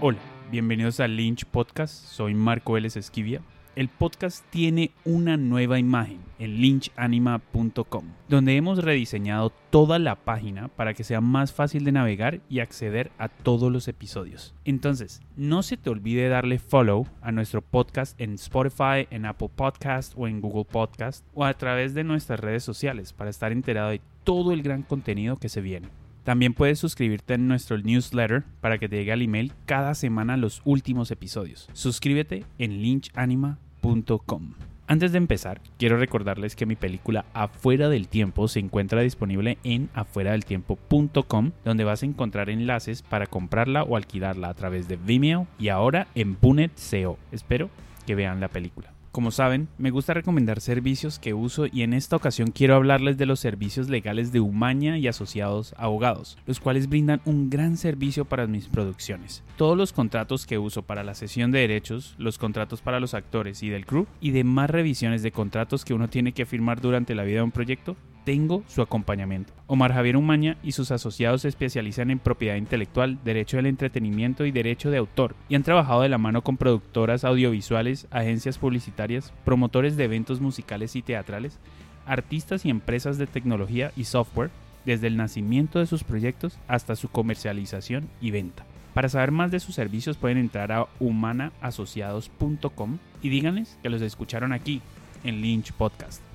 Hola, bienvenidos a Lynch Podcast. Soy Marco Vélez Esquivia. El podcast tiene una nueva imagen en lynchanima.com, donde hemos rediseñado toda la página para que sea más fácil de navegar y acceder a todos los episodios. Entonces, no se te olvide darle follow a nuestro podcast en Spotify, en Apple Podcast o en Google Podcast o a través de nuestras redes sociales para estar enterado de todo el gran contenido que se viene. También puedes suscribirte en nuestro newsletter para que te llegue al email cada semana los últimos episodios. Suscríbete en lynchanima.com. Antes de empezar, quiero recordarles que mi película Afuera del Tiempo se encuentra disponible en afueradeltiempo.com, donde vas a encontrar enlaces para comprarla o alquilarla a través de Vimeo y ahora en Punet CO. Espero que vean la película. Como saben, me gusta recomendar servicios que uso y en esta ocasión quiero hablarles de los servicios legales de Umaña y asociados abogados, los cuales brindan un gran servicio para mis producciones. Todos los contratos que uso para la sesión de derechos, los contratos para los actores y del crew y demás revisiones de contratos que uno tiene que firmar durante la vida de un proyecto, tengo su acompañamiento. Omar Javier Umaña y sus asociados se especializan en propiedad intelectual, derecho del entretenimiento y derecho de autor, y han trabajado de la mano con productoras audiovisuales, agencias publicitarias, promotores de eventos musicales y teatrales, artistas y empresas de tecnología y software, desde el nacimiento de sus proyectos hasta su comercialización y venta. Para saber más de sus servicios pueden entrar a humanaasociados.com y díganles que los escucharon aquí en Lynch Podcast.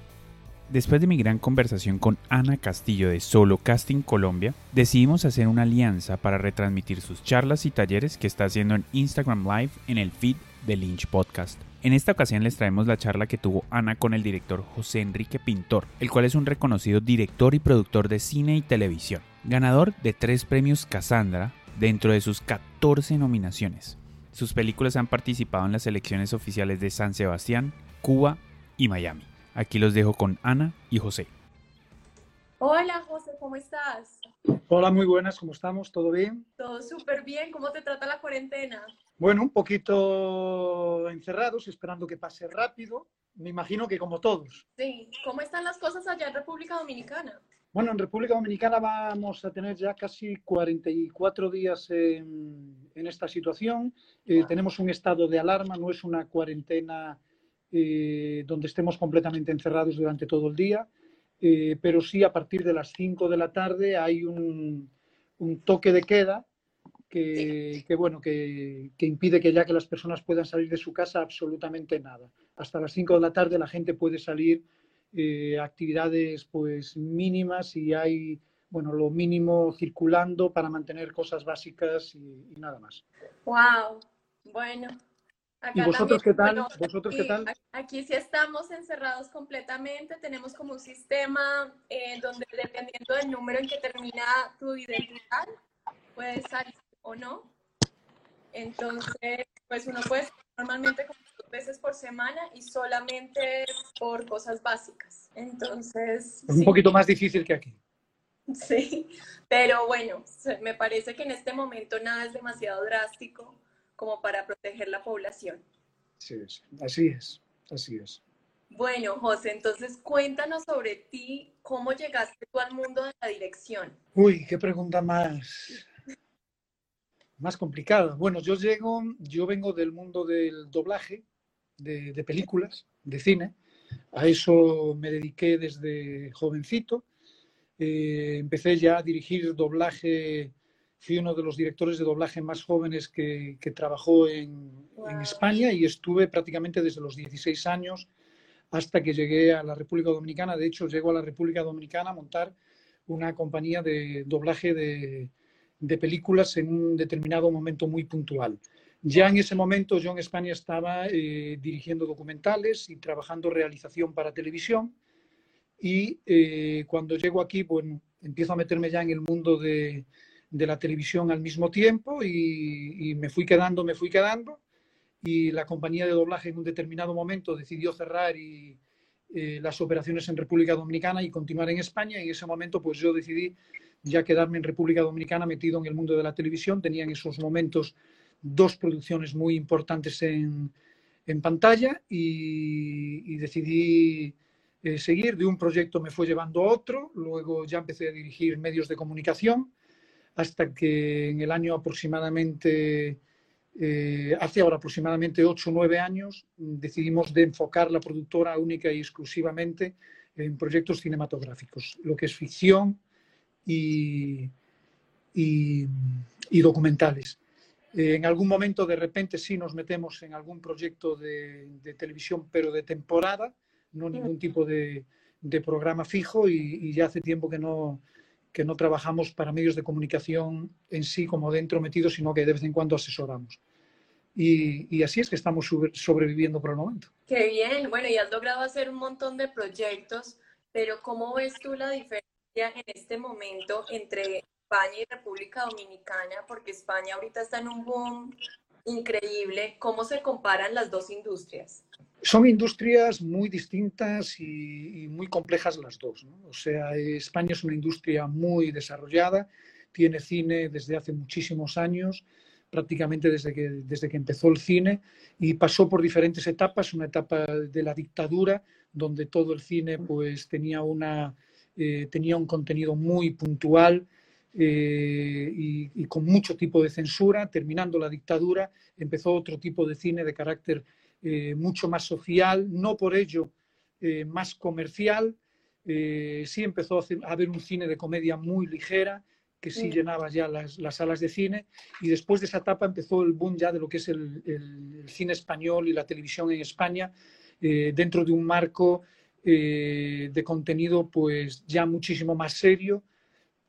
Después de mi gran conversación con Ana Castillo de Solo Casting Colombia, decidimos hacer una alianza para retransmitir sus charlas y talleres que está haciendo en Instagram Live en el feed de Lynch Podcast. En esta ocasión les traemos la charla que tuvo Ana con el director José Enrique Pintor, el cual es un reconocido director y productor de cine y televisión, ganador de tres premios Cassandra dentro de sus 14 nominaciones. Sus películas han participado en las selecciones oficiales de San Sebastián, Cuba y Miami. Aquí los dejo con Ana y José. Hola José, ¿cómo estás? Hola, muy buenas, ¿cómo estamos? ¿Todo bien? Todo súper bien, ¿cómo te trata la cuarentena? Bueno, un poquito encerrados, esperando que pase rápido. Me imagino que como todos. Sí, ¿cómo están las cosas allá en República Dominicana? Bueno, en República Dominicana vamos a tener ya casi 44 días en, en esta situación. Eh, tenemos un estado de alarma, no es una cuarentena eh, donde estemos completamente encerrados durante todo el día, eh, pero sí a partir de las 5 de la tarde hay un, un toque de queda que, que bueno, que, que, impide que ya que las personas puedan salir de su casa absolutamente nada. Hasta las 5 de la tarde la gente puede salir eh, actividades pues mínimas y hay bueno, lo mínimo circulando para mantener cosas básicas y, y nada más. Wow, bueno, Acá ¿Y vosotros también, qué tal? Bueno, ¿Vosotros aquí, qué tal? Aquí sí estamos encerrados completamente. Tenemos como un sistema eh, donde dependiendo del número en que termina tu identidad, puedes salir o no. Entonces, pues uno puede salir normalmente como dos veces por semana y solamente por cosas básicas. Entonces... Es un sí. poquito más difícil que aquí. Sí, pero bueno, me parece que en este momento nada es demasiado drástico como para proteger la población. Sí, sí, así es, así es. Bueno, José, entonces cuéntanos sobre ti, cómo llegaste tú al mundo de la dirección. Uy, qué pregunta más, más complicada. Bueno, yo llego, yo vengo del mundo del doblaje, de, de películas, de cine. A eso me dediqué desde jovencito. Eh, empecé ya a dirigir doblaje fui uno de los directores de doblaje más jóvenes que, que trabajó en, wow. en, España y estuve prácticamente desde los 16 años hasta que llegué a la República Dominicana. De hecho, llego a la República Dominicana a montar una compañía de doblaje de, de películas en un determinado momento muy puntual. Ya en ese momento yo en España estaba eh, dirigiendo documentales y trabajando realización para televisión y eh, cuando llego aquí, bueno, empiezo a meterme ya en el mundo de, de la televisión al mismo tiempo y, me fui quedando, me fui quedando y la compañía de doblaje en un determinado momento decidió cerrar y, eh, las operaciones en República Dominicana y continuar en España en ese momento pues yo decidí ya quedarme en República Dominicana metido en el mundo de la televisión. Tenía en esos momentos dos producciones muy importantes en, en pantalla y, y decidí eh, seguir. De un proyecto me fue llevando a otro, luego ya empecé a dirigir medios de comunicación hasta que en el año aproximadamente eh, hace ahora aproximadamente 8 o 9 años decidimos de enfocar la productora única y exclusivamente en proyectos cinematográficos, lo que es ficción y, y, documentales. Eh, en algún momento de repente sí nos metemos en algún proyecto de, televisión, pero de temporada, no ningún tipo de, de programa fijo y, ya hace tiempo que no, que no trabajamos para medios de comunicación en sí como dentro metidos, sino que de vez en cuando asesoramos. Y, así es que estamos sobreviviendo por el momento. Qué bien, bueno, y has logrado hacer un montón de proyectos, pero ¿cómo ves tú la diferencia en este momento entre España y República Dominicana? Porque España ahorita está en un boom increíble. ¿Cómo se comparan las dos industrias? Son industrias muy distintas y, muy complejas las dos. O sea, España es una industria muy desarrollada, tiene cine desde hace muchísimos años prácticamente desde que, desde que empezó el cine y pasó por diferentes etapas, una etapa de la dictadura, donde todo el cine pues, tenía, una, eh, tenía un contenido muy puntual eh, y, con mucho tipo de censura. Terminando la dictadura, empezó otro tipo de cine de carácter eh, mucho más social, no por ello más comercial. sí empezó a haber un cine de comedia muy ligera, que sí llenaba ya las, salas de cine y después de esa etapa empezó el boom ya de lo que es el, cine español y la televisión en España eh, dentro de un marco eh, de contenido pues ya muchísimo más serio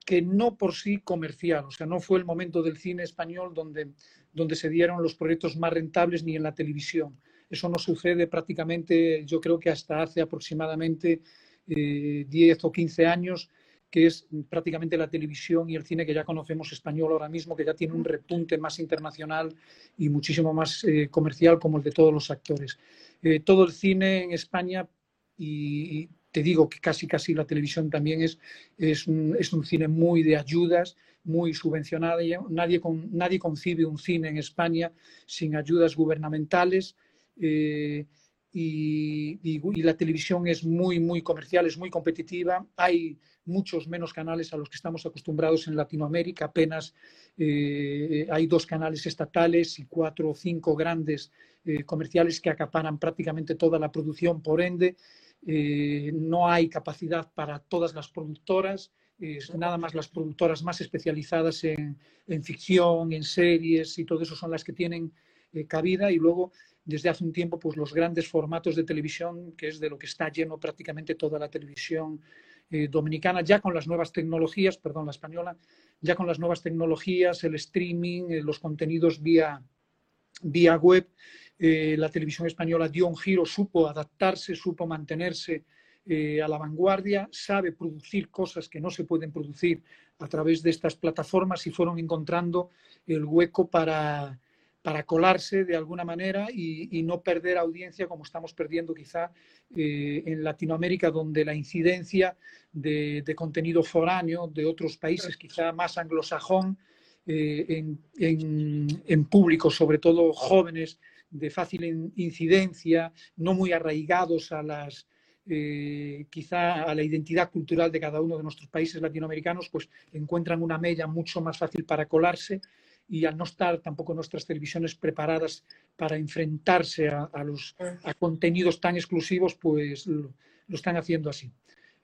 que no por sí comercial, o sea, no fue el momento del cine español donde, donde se dieron los proyectos más rentables ni en la televisión. Eso no sucede prácticamente, yo creo que hasta hace aproximadamente 10 eh, o 15 años que es prácticamente la televisión y el cine que ya conocemos español ahora mismo, que ya tiene un repunte más internacional y muchísimo más eh, comercial como el de todos los actores. Eh, todo el cine en España, y, te digo que casi casi la televisión también es, es, un, cine muy de ayudas, muy subvencionado. Nadie, nadie concibe un cine en España sin ayudas gubernamentales. Eh, y, la televisión es muy, muy comercial, es muy competitiva. Hay muchos menos canales a los que estamos acostumbrados en Latinoamérica. Apenas eh, hay dos canales estatales y cuatro o cinco grandes eh, comerciales que acaparan prácticamente toda la producción. Por ende, eh, no hay capacidad para todas las productoras. nada más las productoras más especializadas en, en, ficción, en series y todo eso son las que tienen cabida. Y luego desde hace un tiempo pues, los grandes formatos de televisión, que es de lo que está lleno prácticamente toda la televisión eh, dominicana, ya con las nuevas tecnologías, perdón, la española, ya con las nuevas tecnologías, el streaming, eh, los contenidos vía, vía web, eh, la televisión española dio un giro, supo adaptarse, supo mantenerse a la vanguardia, sabe producir cosas que no se pueden producir a través de estas plataformas y fueron encontrando el hueco para para colarse de alguna manera y, no perder audiencia como estamos perdiendo quizá eh, en Latinoamérica, donde la incidencia de, contenido foráneo de otros países, quizá más anglosajón, eh, en, públicos, sobre todo jóvenes de fácil incidencia, no muy arraigados a las, eh, quizá a la identidad cultural de cada uno de nuestros países latinoamericanos, pues encuentran una mella mucho más fácil para colarse y al no estar tampoco nuestras televisiones preparadas para enfrentarse a, los contenidos tan exclusivos, pues lo, están haciendo así.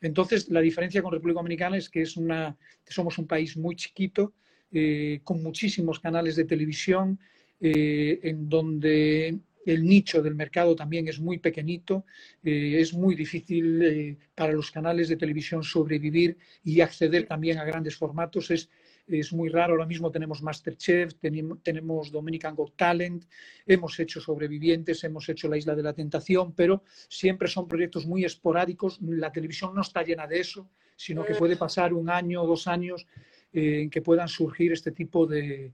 Entonces, la diferencia con República Dominicana es que es una, somos un país muy chiquito, eh, con muchísimos canales de televisión, eh, en donde el nicho del mercado también es muy pequeñito, eh, es muy difícil para los canales de televisión sobrevivir y acceder también a grandes formatos. Es, es muy raro. Ahora mismo tenemos Masterchef, tenemos Dominican Got Talent, hemos hecho Sobrevivientes, hemos hecho La Isla de la Tentación, pero siempre son proyectos muy esporádicos. La televisión no está llena de eso, sino que puede pasar un año o dos años eh, en que puedan surgir este tipo de,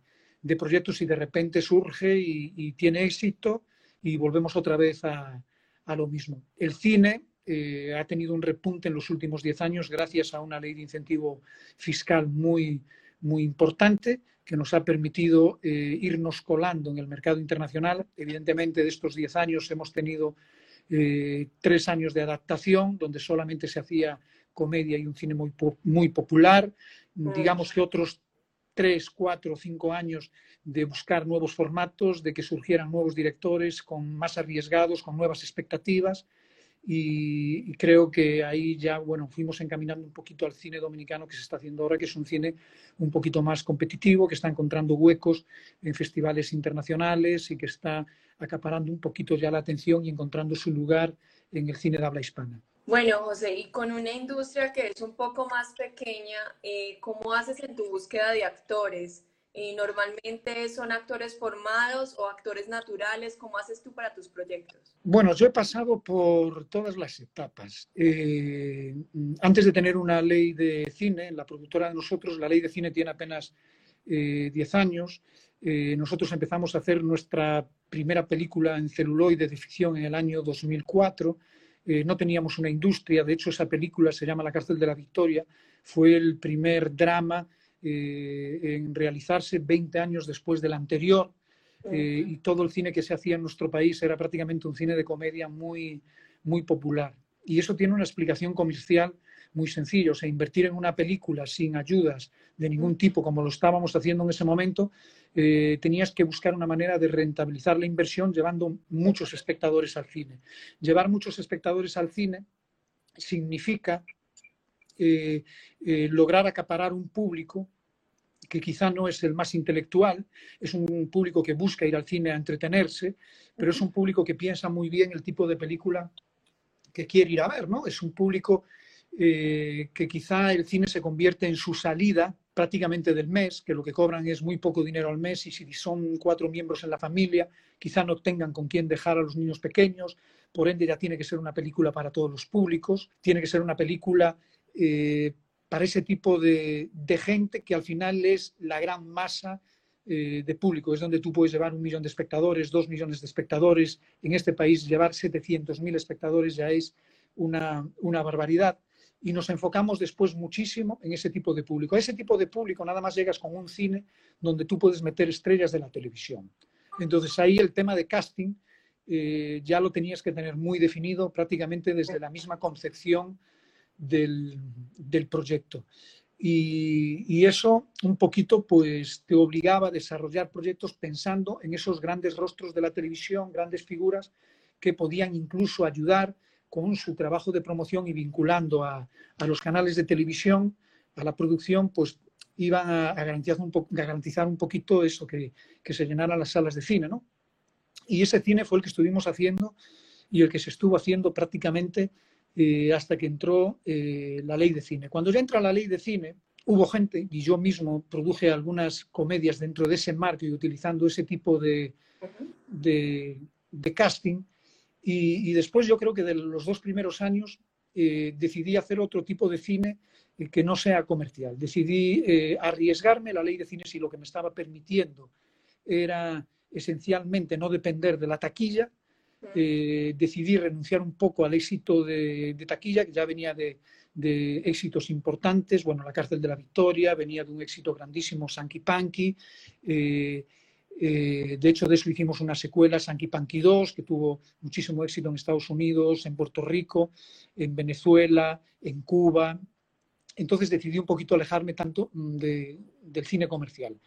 proyectos y de repente surge y, tiene éxito y volvemos otra vez a, lo mismo. El cine eh, ha tenido un repunte en los últimos diez años gracias a una ley de incentivo fiscal muy, muy importante que nos ha permitido eh, irnos colando en el mercado internacional. Evidentemente, de estos 10 años hemos tenido eh, tres años de adaptación, donde solamente se hacía comedia y un cine muy, muy popular. Digamos que otros tres, cuatro, cinco años de buscar nuevos formatos, de que surgieran nuevos directores con más arriesgados, con nuevas expectativas. Y, creo que ahí ya, bueno, fuimos encaminando un poquito al cine dominicano que se está haciendo ahora, que es un cine un poquito más competitivo, que está encontrando huecos en festivales internacionales y que está acaparando un poquito ya la atención y encontrando su lugar en el cine de habla hispana. Bueno, José, y con una industria que es un poco más pequeña, eh, ¿cómo haces en tu búsqueda de actores? ¿Y normalmente son actores formados o actores naturales? ¿Cómo haces tú para tus proyectos? Bueno, yo he pasado por todas las etapas. Eh, antes de tener una ley de cine, la productora de nosotros, la ley de cine tiene apenas 10 eh, años. nosotros empezamos a hacer nuestra primera película en celuloide de ficción en el año 2004 eh, no teníamos una industria, de hecho esa película se llama La cárcel de la Victoria, fue el primer drama eh, en realizarse 20 años después del anterior eh, y todo el cine que se hacía en nuestro país era prácticamente un cine de comedia muy, muy popular. Y eso tiene una explicación comercial muy sencilla, o sea, invertir en una película sin ayudas de ningún tipo, como lo estábamos haciendo en ese momento, eh, tenías que buscar una manera de rentabilizar la inversión llevando muchos espectadores al cine. Llevar muchos espectadores al cine significa eh, eh, lograr acaparar un público que quizá no es el más intelectual, es un público que busca ir al cine a entretenerse, pero es un público que piensa muy bien el tipo de película que quiere ir a ver, ¿no? Es un público que quizá el cine se convierte en su salida prácticamente del mes, que lo que cobran es muy poco dinero al mes y si son cuatro miembros en la familia, quizá no tengan con quién dejar a los niños pequeños, por ende ya tiene que ser una película para todos los públicos, tiene que ser una película eh, para ese tipo de, gente que al final es la gran masa eh, de público, es donde tú puedes llevar un millón de espectadores, dos millones de espectadores, en este país llevar 700.000 espectadores ya es una, barbaridad y nos enfocamos después muchísimo en ese tipo de público. A ese tipo de público nada más llegas con un cine donde tú puedes meter estrellas de la televisión. Entonces ahí el tema de casting eh, ya lo tenías que tener muy definido prácticamente desde la misma concepción del, proyecto. Y, eso un poquito pues te obligaba a desarrollar proyectos pensando en esos grandes rostros de la televisión, grandes figuras que podían incluso ayudar con su trabajo de promoción y vinculando a, los canales de televisión, a la producción, pues iban a, garantizar un poquito eso, que, se llenaran las salas de cine, ¿no? Y ese cine fue el que estuvimos haciendo y el que se estuvo haciendo prácticamente eh, hasta que entró eh, la ley de cine. Cuando ya entra la ley de cine, hubo gente, y yo mismo produje algunas comedias dentro de ese marco y utilizando ese tipo de, de casting, y, después yo creo que de los dos primeros años eh, decidí hacer otro tipo de cine eh, que no sea comercial. Decidí arriesgarme la ley de cine si lo que me estaba permitiendo era esencialmente no depender de la taquilla. Decidí renunciar un poco al éxito de, taquilla, que ya venía de, éxitos importantes. Bueno, La cárcel de la Victoria, venía de un éxito grandísimo, Sanky Panky. Eh, de hecho, de eso hicimos una secuela, Sanky Panky 2, que tuvo muchísimo éxito en Estados Unidos, en Puerto Rico, en Venezuela, en Cuba. Entonces decidí un poquito alejarme tanto mm, del cine comercial.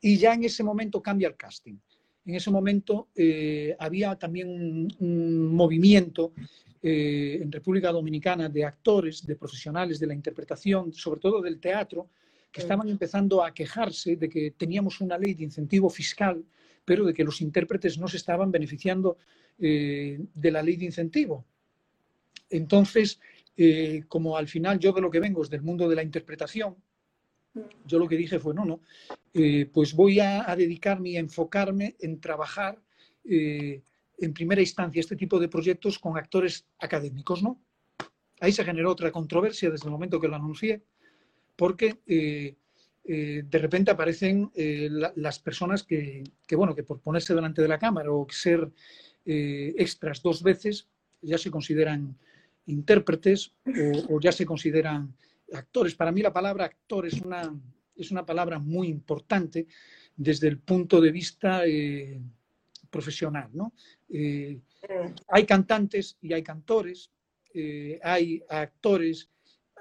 Y ya en ese momento cambia el casting. En ese momento eh, había también un, movimiento eh, en República Dominicana de actores, de profesionales de la interpretación, sobre todo del teatro, que estaban empezando a quejarse de que teníamos una ley de incentivo fiscal, pero de que los intérpretes no se estaban beneficiando eh, de la ley de incentivo. Entonces, como al final yo de lo que vengo es del mundo de la interpretación, yo lo que dije fue, no, no, eh, pues voy a, dedicarme y a enfocarme en trabajar en primera instancia este tipo de proyectos con actores académicos, ¿no? Ahí se generó otra controversia desde el momento que lo anuncié, porque eh, eh, de repente aparecen eh, las personas que, bueno, que por ponerse delante de la cámara o ser extras dos veces ya se consideran intérpretes o, ya se consideran actores. Para mí la palabra actor es una, es una palabra muy importante desde el punto de vista profesional. ¿no? hay cantantes y hay cantores, hay actores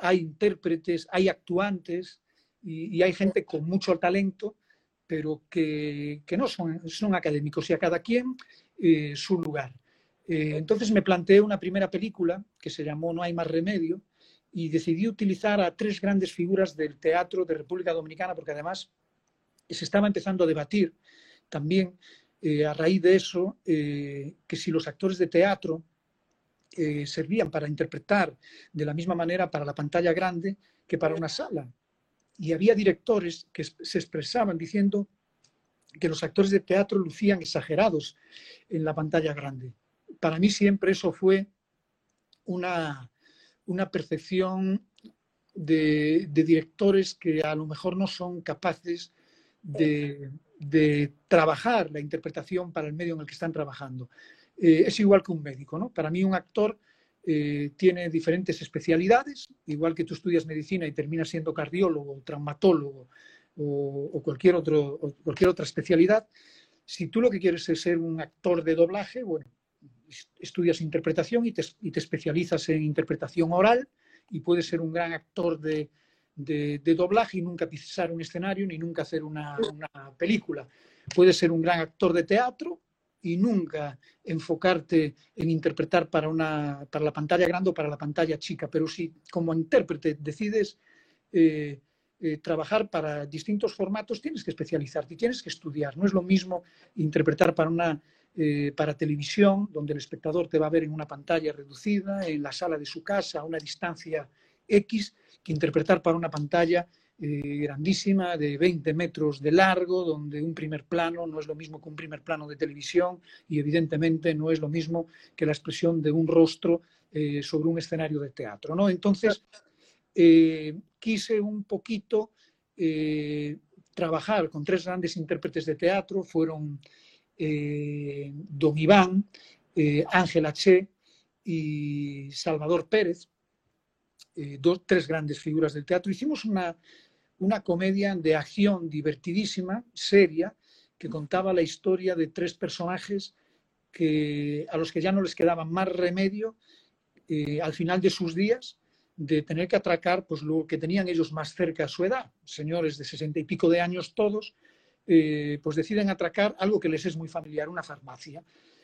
hay intérpretes, hay actuantes, y, hay gente con mucho talento, pero que, no son, son, académicos y a cada quien eh, su lugar. Eh, entonces me planteé una primera película que se llamó No hay más remedio y decidí utilizar a tres grandes figuras del teatro de República Dominicana porque además se estaba empezando a debatir también eh, a raíz de eso que si los actores de teatro servían para interpretar de la misma manera para la pantalla grande que para una sala y había directores que se expresaban diciendo que los actores de teatro lucían exagerados en la pantalla grande. Para mí siempre eso fue una, una percepción de, directores que a lo mejor no son capaces de, trabajar la interpretación para el medio en el que están trabajando. Eh, es igual que un médico, ¿no? Para mí un actor eh, tiene diferentes especialidades, igual que tú estudias medicina y terminas siendo cardiólogo, traumatólogo o, cualquier, otro, cualquier otra especialidad. Si tú lo que quieres es ser un actor de doblaje, bueno, estudias interpretación y te, especializas en interpretación oral y puedes ser un gran actor de, doblaje y nunca pisar un escenario ni nunca hacer una, película. Puedes ser un gran actor de teatro y nunca enfocarte en interpretar para, una, para la pantalla grande o para la pantalla chica, pero si como intérprete decides eh, eh, trabajar para distintos formatos, tienes que especializarte y tienes que estudiar. No es lo mismo interpretar para una eh, para televisión, donde el espectador te va a ver en una pantalla reducida, en la sala de su casa, a una distancia X, que interpretar para una pantalla eh, grandísima de 20 metros de largo, donde un primer plano no es lo mismo que un primer plano de televisión y evidentemente no es lo mismo que la expresión de un rostro eh, sobre un escenario de teatro. ¿no? Entonces, quise un poquito trabajar con tres grandes intérpretes de teatro, fueron Don Iván, Ángela Che y Salvador Pérez, dos, tres grandes figuras del teatro. Hicimos una, una comedia de acción divertidísima, seria, que contaba la historia de tres personajes que, a los que ya no les quedaba más remedio eh, al final de sus días de tener que atracar pues, lo que tenían ellos más cerca a su edad, señores de sesenta y pico de años todos, eh, pues deciden atracar algo que les es muy familiar, una farmacia.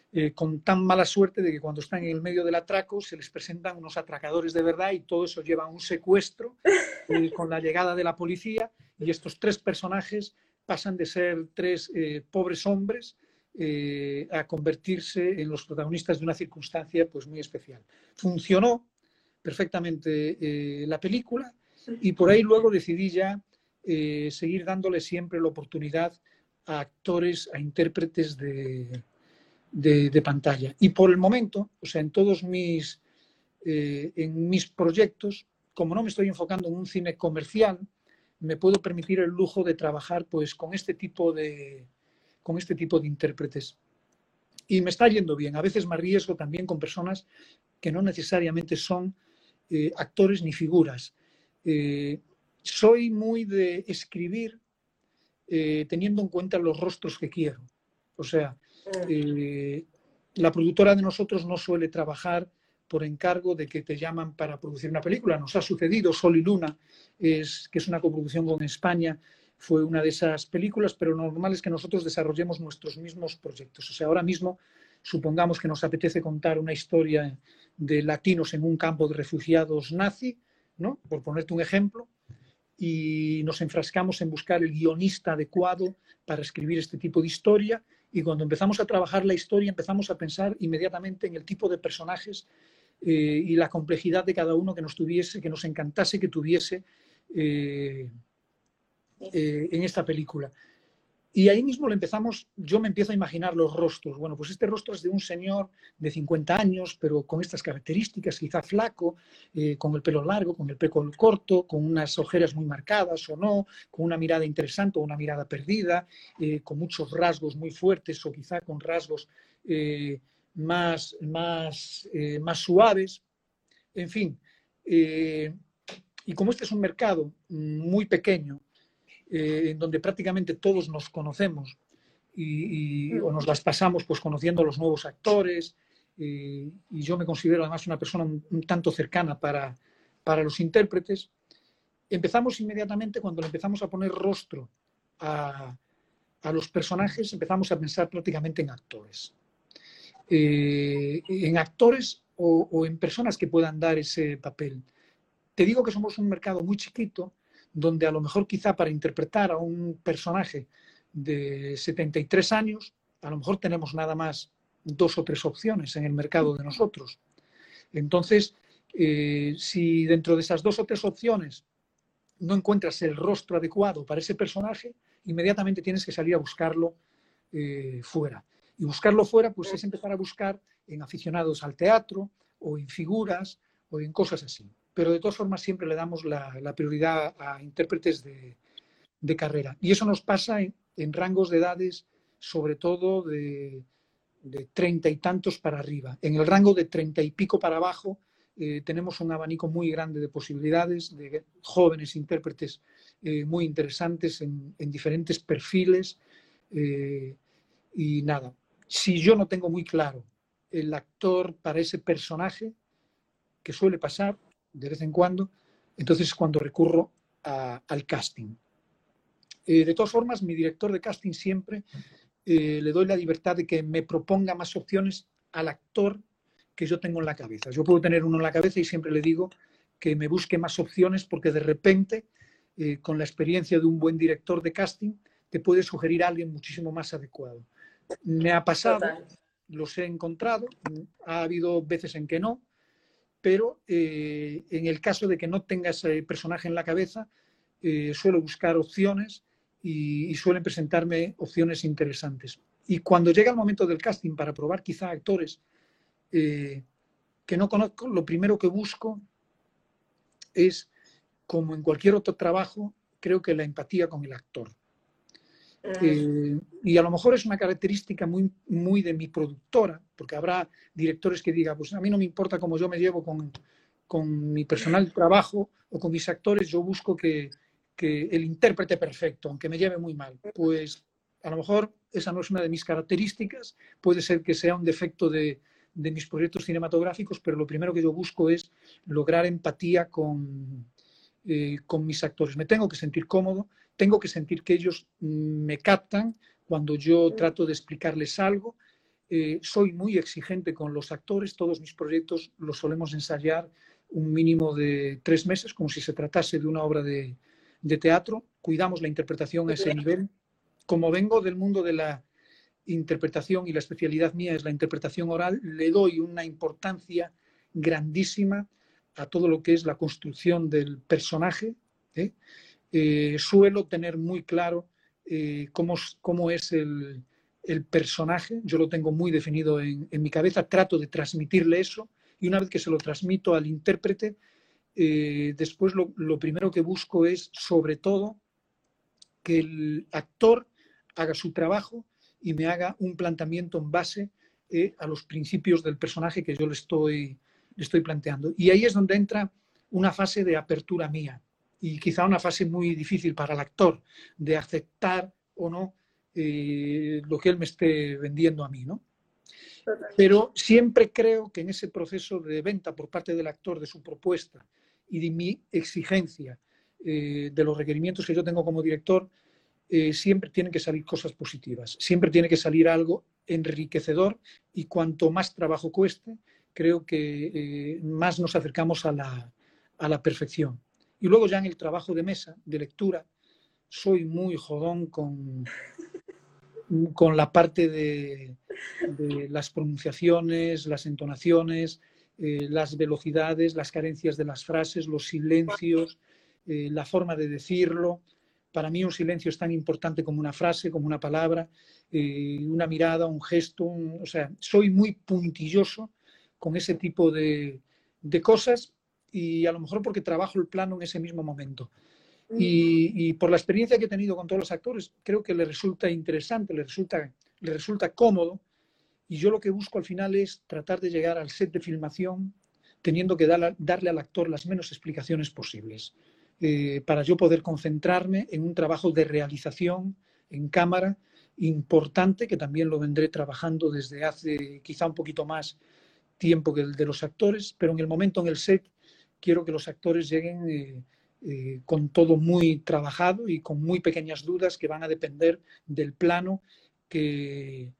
Eh, con tan mala suerte de que cuando están en el medio del atraco se les presentan unos atracadores de verdad y todo eso lleva a un secuestro eh, con la llegada de la policía y estos tres personajes pasan de ser tres eh, pobres hombres a convertirse en los protagonistas de una circunstancia pues muy especial. Funcionó perfectamente la película y por ahí luego decidí ya seguir dándole siempre la oportunidad a actores, a intérpretes de, de, pantalla. Y por el momento, o sea, en todos mis, eh, en mis proyectos, como no me estoy enfocando en un cine comercial, me puedo permitir el lujo de trabajar pues con este tipo de, con este tipo de intérpretes. Y me está yendo bien. A veces me arriesgo también con personas que no necesariamente son eh, actores ni figuras. Eh, soy muy de escribir teniendo en cuenta los rostros que quiero. O sea, eh, la productora de nosotros no suele trabajar por encargo de que te llaman para producir una película. Nos ha sucedido, Sol y Luna, es, que es una coproducción con España, fue una de esas películas, pero lo normal es que nosotros desarrollemos nuestros mismos proyectos. O sea, ahora mismo supongamos que nos apetece contar una historia de latinos en un campo de refugiados nazi, ¿no? por ponerte un ejemplo, y nos enfrascamos en buscar el guionista adecuado para escribir este tipo de historia y cuando empezamos a trabajar la historia empezamos a pensar inmediatamente en el tipo de personajes eh, y la complejidad de cada uno que nos tuviese, que nos encantase que tuviese eh, eh, en esta película. Y ahí mismo le empezamos, yo me empiezo a imaginar los rostros. Bueno, pues este rostro es de un señor de 50 años, pero con estas características, quizá flaco, eh, con el pelo largo, con el pelo corto, con unas ojeras muy marcadas o no, con una mirada interesante o una mirada perdida, eh, con muchos rasgos muy fuertes o quizá con rasgos eh, más, más, más suaves. En fin, y como este es un mercado muy pequeño, eh, en donde prácticamente todos nos conocemos y, o nos las pasamos pues conociendo a los nuevos actores eh, y yo me considero además una persona un, tanto cercana para, para los intérpretes, empezamos inmediatamente cuando le empezamos a poner rostro a, los personajes, empezamos a pensar prácticamente en actores. Eh, en actores o, en personas que puedan dar ese papel. Te digo que somos un mercado muy chiquito, donde a lo mejor quizá para interpretar a un personaje de 73 años, a lo mejor tenemos nada más dos o tres opciones en el mercado de nosotros. Entonces, eh, si dentro de esas dos o tres opciones no encuentras el rostro adecuado para ese personaje, inmediatamente tienes que salir a buscarlo eh, fuera. Y buscarlo fuera, pues es empezar a buscar en aficionados al teatro o en figuras o en cosas así. Pero de todas formas siempre le damos la, prioridad a intérpretes de, carrera. Y eso nos pasa en, rangos de edades, sobre todo de, treinta y tantos para arriba. En el rango de treinta y pico para abajo eh, tenemos un abanico muy grande de posibilidades, de jóvenes intérpretes eh, muy interesantes en, diferentes perfiles. Eh, y nada, si yo no tengo muy claro el actor para ese personaje, que suele pasar de vez en cuando, entonces es cuando recurro al casting. de todas formas, mi director de casting siempre le doy la libertad de que me proponga más opciones al actor que yo tengo en la cabeza. Yo puedo tener uno en la cabeza y siempre le digo que me busque más opciones porque de repente, eh, con la experiencia de un buen director de casting, te puede sugerir a alguien muchísimo más adecuado. Me ha pasado, los he encontrado, ha habido veces en que no, pero eh, en el caso de que no tenga ese personaje en la cabeza, eh, suelo buscar opciones y, suelen presentarme opciones interesantes. Y cuando llega el momento del casting para probar quizá actores eh, que no conozco, lo primero que busco es, como en cualquier otro trabajo, creo que la empatía con el actor. Ah. Eh, y a lo mejor es una característica muy, muy de mi productora, porque habrá directores que digan, pues a mí no me importa cómo yo me llevo con, con mi personal trabajo o con mis actores, yo busco que, que, el intérprete perfecto, aunque me lleve muy mal. Pues a lo mejor esa no es una de mis características, puede ser que sea un defecto de, de mis proyectos cinematográficos, pero lo primero que yo busco es lograr empatía con, eh, con mis actores. Me tengo que sentir cómodo, tengo que sentir que ellos me captan cuando yo trato de explicarles algo. Eh, soy muy exigente con los actores, todos mis proyectos los solemos ensayar un mínimo de tres meses, como si se tratase de una obra de, de teatro. Cuidamos la interpretación a ese nivel. Como vengo del mundo de la interpretación y la especialidad mía es la interpretación oral, le doy una importancia grandísima a todo lo que es la construcción del personaje. ¿eh? Eh, suelo tener muy claro eh, cómo, cómo, es el, personaje, yo lo tengo muy definido en, mi cabeza, trato de transmitirle eso y una vez que se lo transmito al intérprete, después lo, lo primero que busco es, sobre todo, que el actor haga su trabajo y me haga un planteamiento en base a los principios del personaje que yo le estoy, estoy planteando. Y ahí es donde entra una fase de apertura mía y quizá una fase muy difícil para el actor de aceptar o no eh, lo que él me esté vendiendo a mí, ¿no? Pero siempre creo que en ese proceso de venta por parte del actor de su propuesta y de mi exigencia eh, de los requerimientos que yo tengo como director, eh, siempre tienen que salir cosas positivas, siempre tiene que salir algo enriquecedor y cuanto más trabajo cueste, creo que eh, más nos acercamos a la, a la, perfección. Y luego ya en el trabajo de mesa, de lectura, soy muy jodón con, con la parte de, las pronunciaciones, las entonaciones, eh, las velocidades, las carencias de las frases, los silencios, la forma de decirlo. Para mí un silencio es tan importante como una frase, como una palabra, eh, una mirada, un gesto. o sea, soy muy puntilloso con ese tipo de, cosas y a lo mejor porque trabajo el plano en ese mismo momento. Y, por la experiencia que he tenido con todos los actores, creo que le resulta interesante, le resulta, le resulta cómodo. Y yo lo que busco al final es tratar de llegar al set de filmación teniendo que darle al actor las menos explicaciones posibles. Eh, para yo poder concentrarme en un trabajo de realización en cámara importante, que también lo vendré trabajando desde hace quizá un poquito más tiempo que el de los actores, pero en el momento en el set quiero que los actores lleguen eh, eh, con todo muy trabajado y con muy pequeñas dudas que van a depender del plano que,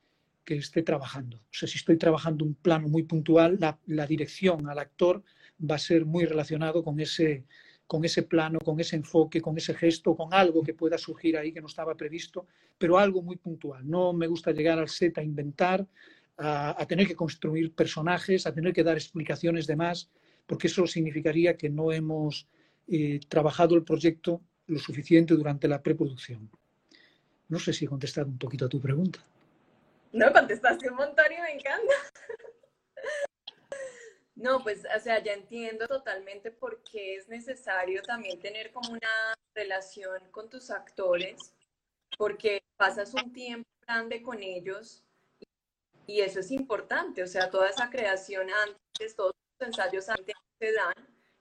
que esté trabajando. O sea, si estoy trabajando un plano muy puntual, la, la dirección al actor va a ser muy relacionado con ese, con ese plano, con ese enfoque, con ese gesto, con algo que pueda surgir ahí que no estaba previsto, pero algo muy puntual. No me gusta llegar al set a inventar, a, tener que construir personajes, a tener que dar explicaciones de más, porque eso significaría que no hemos eh, trabajado el proyecto lo suficiente durante la preproducción. No sé si he contestado un poquito a tu pregunta. No, contestaste un montón y me encanta. No, pues, o sea, ya entiendo totalmente por qué es necesario también tener como una relación con tus actores, porque pasas un tiempo grande con ellos y eso es importante, o sea, toda esa creación antes, todos los ensayos antes se dan,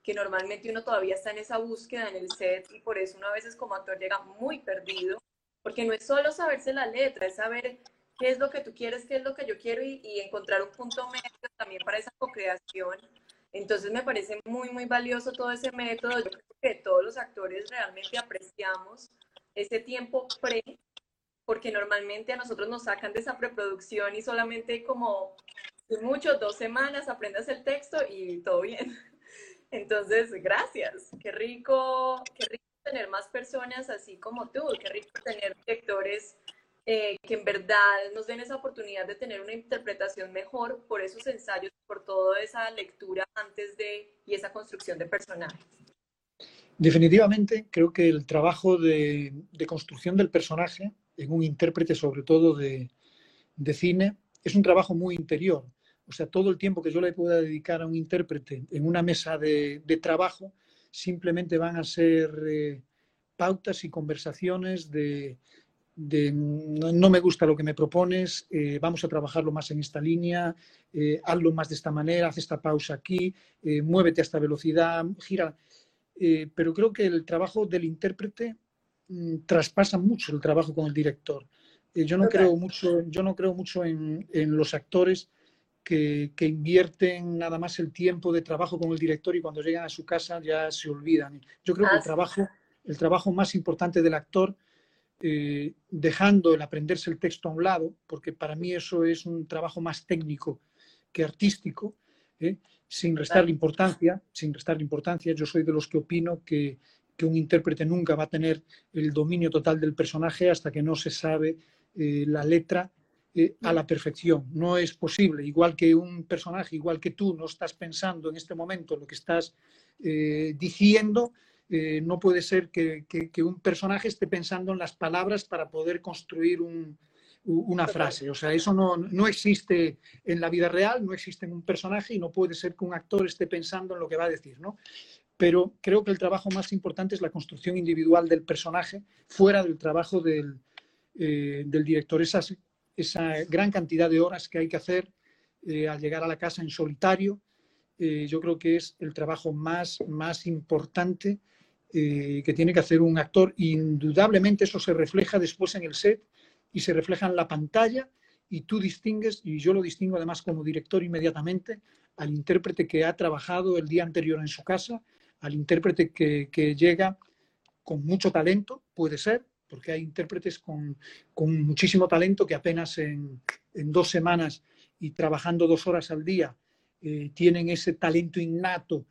que normalmente uno todavía está en esa búsqueda en el set y por eso uno a veces como actor llega muy perdido, porque no es solo saberse la letra, es saber qué es lo que tú quieres, qué es lo que yo quiero y, y encontrar un punto medio también para esa co-creación. Entonces me parece muy, muy valioso todo ese método. Yo creo que todos los actores realmente apreciamos ese tiempo pre, porque normalmente a nosotros nos sacan de esa preproducción y solamente como mucho, dos semanas aprendas el texto y todo bien. Entonces, gracias. Qué rico, qué rico tener más personas así como tú, qué rico tener directores eh, que en verdad nos den esa oportunidad de tener una interpretación mejor por esos ensayos, por toda esa lectura antes de y esa construcción de personajes. Definitivamente, creo que el trabajo de, de construcción del personaje en un intérprete, sobre todo de, de, cine, es un trabajo muy interior. O sea, todo el tiempo que yo le pueda dedicar a un intérprete en una mesa de, de trabajo, simplemente van a ser eh, pautas y conversaciones de, no, me gusta lo que me propones, eh, vamos a trabajarlo más en esta línea, eh, hazlo más de esta manera, haz esta pausa aquí, eh, muévete a esta velocidad, gira. Pero creo que el trabajo del intérprete mmm, traspasa mucho el trabajo con el director. Eh, yo, no creo mucho, yo no creo mucho en, en los actores que, que, invierten nada más el tiempo de trabajo con el director y cuando llegan a su casa ya se olvidan. Yo creo que el trabajo, el trabajo más importante del actor eh, dejando el aprenderse el texto a un lado, porque para mí eso es un trabajo más técnico que artístico, ¿eh? sin restarle importancia, sin restarle importancia. Yo soy de los que opino que, que, un intérprete nunca va a tener el dominio total del personaje hasta que no se sabe eh, la letra eh, a la perfección. No es posible, igual que un personaje, igual que tú no estás pensando en este momento lo que estás eh, diciendo, no puede ser que, que, que, un personaje esté pensando en las palabras para poder construir un, una frase. O sea, eso no, no, existe en la vida real, no existe en un personaje y no puede ser que un actor esté pensando en lo que va a decir, ¿no? Pero creo que el trabajo más importante es la construcción individual del personaje, fuera del trabajo del, eh, del director. Esa, esa, gran cantidad de horas que hay que hacer eh, al llegar a la casa en solitario, eh, yo creo que es el trabajo más, más importante eh, que tiene que hacer un actor. Indudablemente eso se refleja después en el set y se refleja en la pantalla y tú distingues, y yo lo distingo además como director inmediatamente, al intérprete que ha trabajado el día anterior en su casa, al intérprete que, llega con mucho talento, puede ser, porque hay intérpretes con, muchísimo talento que apenas en, dos semanas y trabajando dos horas al día eh, tienen ese talento innato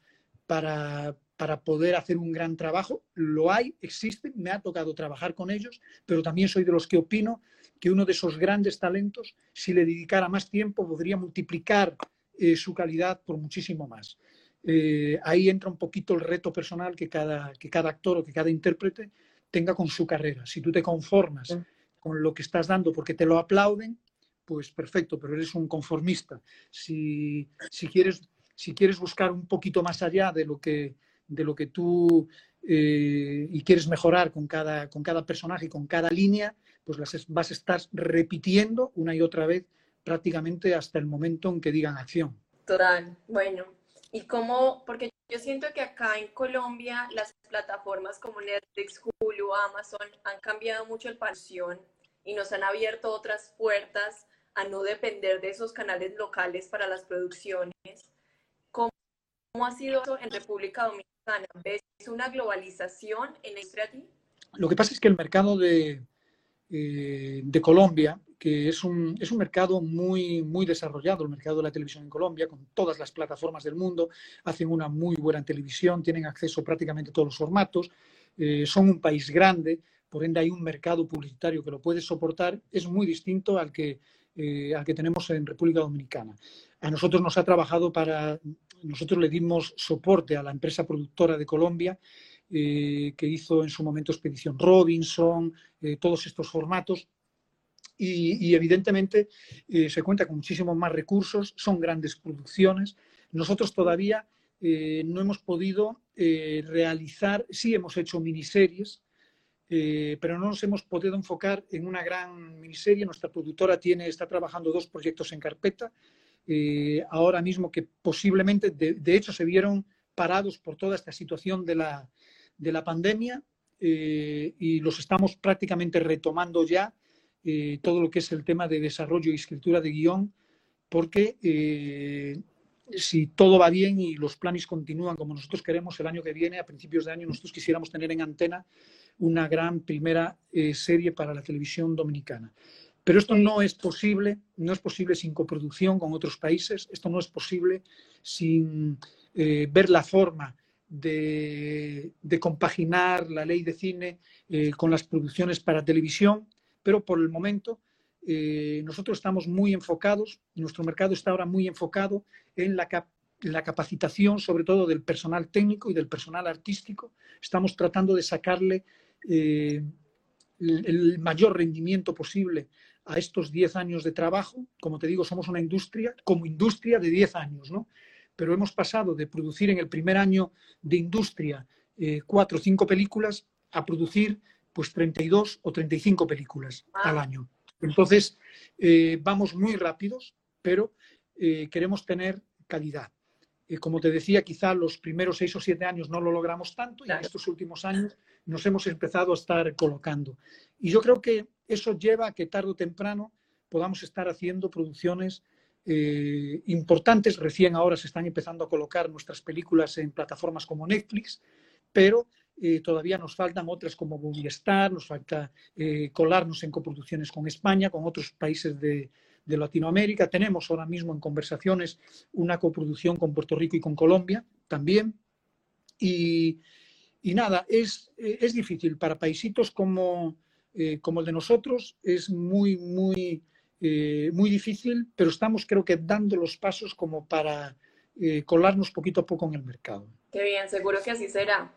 para, para poder hacer un gran trabajo. Lo hay, existe, me ha tocado trabajar con ellos, pero también soy de los que opino que uno de esos grandes talentos, si le dedicara más tiempo, podría multiplicar eh, su calidad por muchísimo más. Eh, ahí entra un poquito el reto personal que cada, que cada actor o que cada intérprete tenga con su carrera. Si tú te conformas con lo que estás dando porque te lo aplauden, pues perfecto, pero eres un conformista. Si, si, quieres, si quieres buscar un poquito más allá de lo que, de lo que tú eh, y quieres mejorar con cada, con cada personaje y con cada línea, pues las vas a estar repitiendo una y otra vez prácticamente hasta el momento en que digan acción. Total, bueno. Y cómo, porque yo siento que acá en Colombia las plataformas como Netflix, Hulu, Amazon han cambiado mucho el pasión y nos han abierto otras puertas a no depender de esos canales locales para las producciones. ¿Cómo, cómo ha sido eso en República Dominicana? ¿Ves una globalización en la industria Lo que pasa es que el mercado de, eh, de Colombia, que es un, es un mercado muy, muy desarrollado, el mercado de la televisión en Colombia, con todas las plataformas del mundo, hacen una muy buena televisión, tienen acceso prácticamente a todos los formatos, eh, son un país grande, por ende hay un mercado publicitario que lo puede soportar, es muy distinto al que, eh, al que tenemos en República Dominicana. A nosotros nos ha trabajado para, nosotros le dimos soporte a la empresa productora de Colombia, eh, que hizo en su momento Expedición Robinson, todos estos formatos, y, evidentemente se cuenta con muchísimos más recursos, son grandes producciones. Nosotros todavía no hemos podido realizar, sí hemos hecho miniseries, eh, pero no nos hemos podido enfocar en una gran miniserie. Nuestra productora tiene, está trabajando dos proyectos en carpeta, eh, ahora mismo que posiblemente, de, hecho, se vieron parados por toda esta situación de la, de la pandemia eh, y los estamos prácticamente retomando ya, todo lo que es el tema de desarrollo y escritura de guion, porque si todo va bien y los planes continúan como nosotros queremos, el año que viene, a principios de año, nosotros quisiéramos tener en antena una gran primera eh, serie para la televisión dominicana. Pero esto no es posible, no es posible sin coproducción con otros países, esto no es posible sin eh, ver la forma de, compaginar la ley de cine eh, con las producciones para televisión, pero por el momento nosotros estamos muy enfocados, nuestro mercado está ahora muy enfocado en la, la capacitación, sobre todo del personal técnico y del personal artístico. Estamos tratando de sacarle eh, el, mayor rendimiento posible a estos 10 años de trabajo. Como te digo, somos una industria, como industria de 10 años, ¿no? Pero hemos pasado de producir en el primer año de industria eh, cuatro o cinco películas a producir pues 32 o 35 películas al año. Entonces, eh, vamos muy rápidos, pero queremos tener calidad. como te decía, quizá los primeros seis o siete años no lo logramos tanto y en estos últimos años nos hemos empezado a estar colocando. Y yo creo que eso lleva a que tarde o temprano podamos estar haciendo producciones eh, importantes. Recién ahora se están empezando a colocar nuestras películas en plataformas como Netflix, pero eh, todavía nos faltan otras como Movistar, nos falta eh, colarnos en coproducciones con España, con otros países de, Latinoamérica. Tenemos ahora mismo en conversaciones una coproducción con Puerto Rico y con Colombia también. Y, nada, es, es difícil para paisitos como, eh, como el de nosotros, es muy, muy, eh, muy difícil, pero estamos creo que dando los pasos como para colarnos poquito a poco en el mercado. Qué bien, seguro que así será,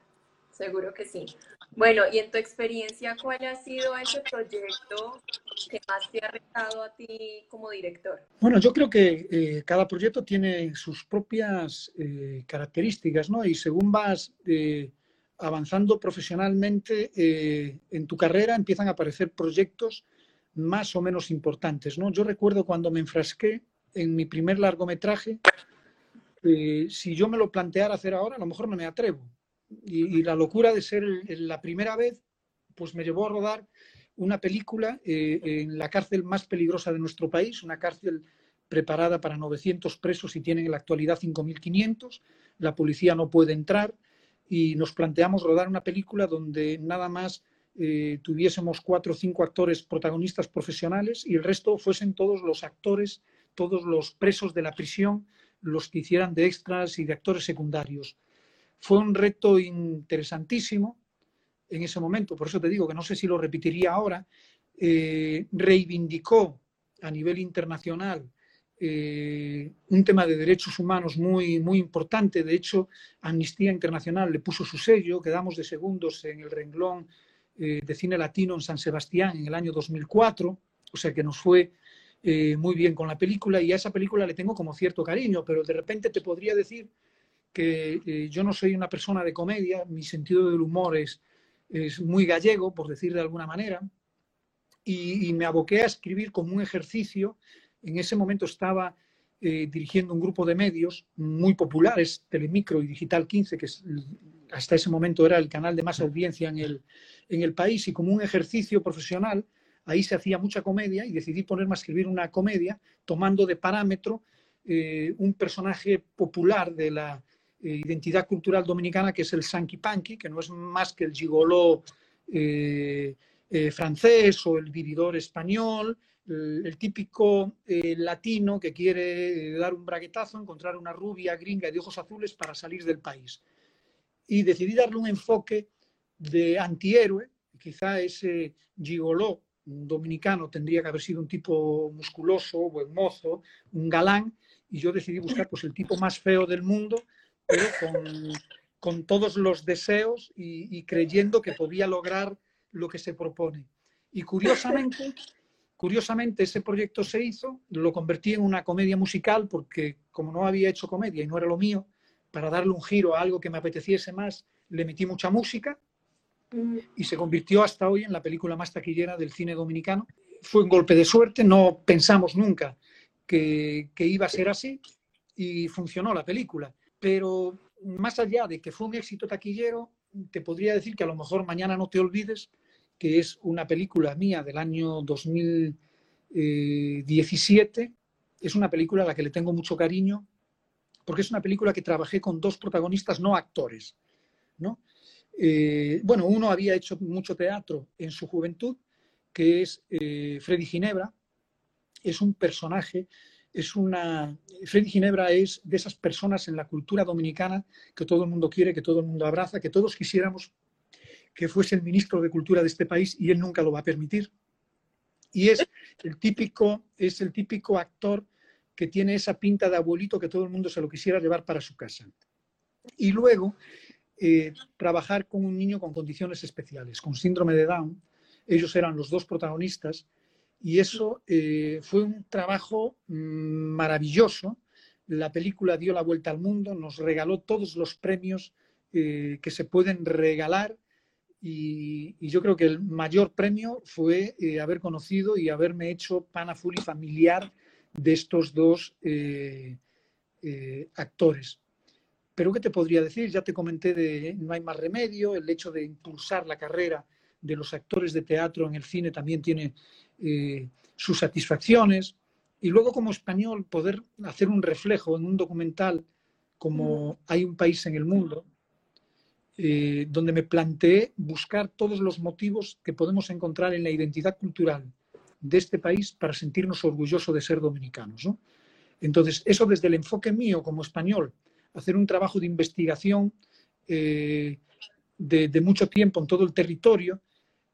seguro que sí. Bueno, y en tu experiencia, ¿cuál ha sido ese proyecto que más te ha retado a ti como director? Bueno, yo creo que cada proyecto tiene sus propias características, ¿no? Y según vas avanzando profesionalmente eh, en tu carrera empiezan a aparecer proyectos más o menos importantes. ¿no? Yo recuerdo cuando me enfrasqué en mi primer largometraje, eh, si yo me lo planteara hacer ahora, a lo mejor no me atrevo. Y, la locura de ser la primera vez, pues me llevó a rodar una película eh, en la cárcel más peligrosa de nuestro país, una cárcel preparada para 900 presos y tienen en la actualidad 5.500. La policía no puede entrar y nos planteamos rodar una película donde nada más eh, tuviésemos cuatro o cinco actores protagonistas profesionales y el resto fuesen todos los actores, todos los presos de la prisión, los que hicieran de extras y de actores secundarios. Fue un reto interesantísimo en ese momento, por eso te digo que no sé si lo repetiría ahora, eh, reivindicó a nivel internacional eh, un tema de derechos humanos muy, muy importante. De hecho, Amnistía Internacional le puso su sello, quedamos de segundos en el renglón eh, de cine latino en San Sebastián en el año 2004, o sea que nos fue eh, muy bien con la película y a esa película le tengo como cierto cariño, pero de repente te podría decir que yo no soy una persona de comedia, mi sentido del humor es, es muy gallego, por decir de alguna manera, y, y me aboqué a escribir como un ejercicio. En ese momento estaba eh, dirigiendo un grupo de medios muy populares, Telemicro y Digital 15, que hasta ese momento era el canal de más audiencia en el, en el país, y como un ejercicio profesional, ahí se hacía mucha comedia y decidí ponerme a escribir una comedia tomando de parámetro eh, un personaje popular de la, eh, identidad cultural dominicana, que es el Sanky Panky, que no es más que el gigoló eh, francés o el vividor español, el, típico latino que quiere dar un braguetazo, encontrar una rubia gringa de ojos azules para salir del país. Y decidí darle un enfoque de antihéroe, quizá ese gigoló dominicano tendría que haber sido un tipo musculoso, buen mozo, un galán, y yo decidí buscar pues, el tipo más feo del mundo, pero con, todos los deseos y, creyendo que podía lograr lo que se propone. Y curiosamente, curiosamente ese proyecto se hizo, lo convertí en una comedia musical porque como no había hecho comedia y no era lo mío, para darle un giro a algo que me apeteciese más, le metí mucha música y se convirtió hasta hoy en la película más taquillera del cine dominicano. Fue un golpe de suerte, no pensamos nunca que, iba a ser así y funcionó la película. Pero más allá de que fue un éxito taquillero, te podría decir que a lo mejor mañana no te olvides que es una película mía del año 2017. Es una película a la que le tengo mucho cariño porque es una película que trabajé con dos protagonistas no actores, ¿no? Eh, bueno, uno había hecho mucho teatro en su juventud, que es eh, Freddy Ginebra. Es un personaje, es una... Freddy Ginebra es de esas personas en la cultura dominicana que todo el mundo quiere, que todo el mundo abraza, que todos quisiéramos que fuese el ministro de Cultura de este país y él nunca lo va a permitir. Y es el típico, es el típico actor que tiene esa pinta de abuelito que todo el mundo se lo quisiera llevar para su casa. Y luego eh, trabajar con un niño con condiciones especiales, con síndrome de Down. Ellos eran los dos protagonistas y eso eh, fue un trabajo mm, maravilloso. La película dio la vuelta al mundo, nos regaló todos los premios eh, que se pueden regalar y, yo creo que el mayor premio fue haber conocido y haberme hecho pana familiar de estos dos actores. Pero ¿qué te podría decir? Ya te comenté de No hay más remedio, el hecho de impulsar la carrera de los actores de teatro en el cine también tiene eh, sus satisfacciones. Y luego como español poder hacer un reflejo en un documental como. Hay un país en el mundo, eh, donde me planteé buscar todos los motivos que podemos encontrar en la identidad cultural de este país para sentirnos orgullosos de ser dominicanos. Entonces, eso desde el enfoque mío como español, hacer un trabajo de investigación eh, de, mucho tiempo en todo el territorio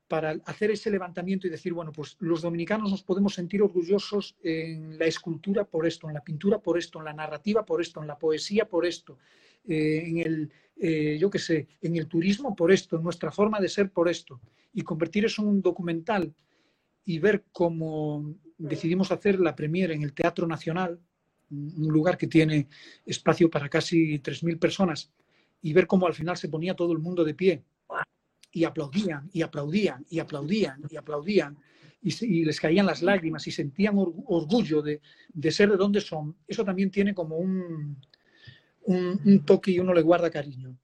para hacer ese levantamiento y decir, bueno, pues los dominicanos nos podemos sentir orgullosos en la escultura por esto, en la pintura por esto, en la narrativa por esto, en la poesía por esto, eh, en el, eh, yo qué sé, en el turismo por esto, en nuestra forma de ser por esto, y convertir eso en un documental y ver cómo decidimos hacer la premier en el Teatro Nacional, un lugar que tiene espacio para casi 3.000 personas, y ver cómo al final se ponía todo el mundo de pie y aplaudían y aplaudían y aplaudían y aplaudían y, les caían las lágrimas y sentían orgullo de, ser de donde son, eso también tiene como un, un, toque y uno le guarda cariño.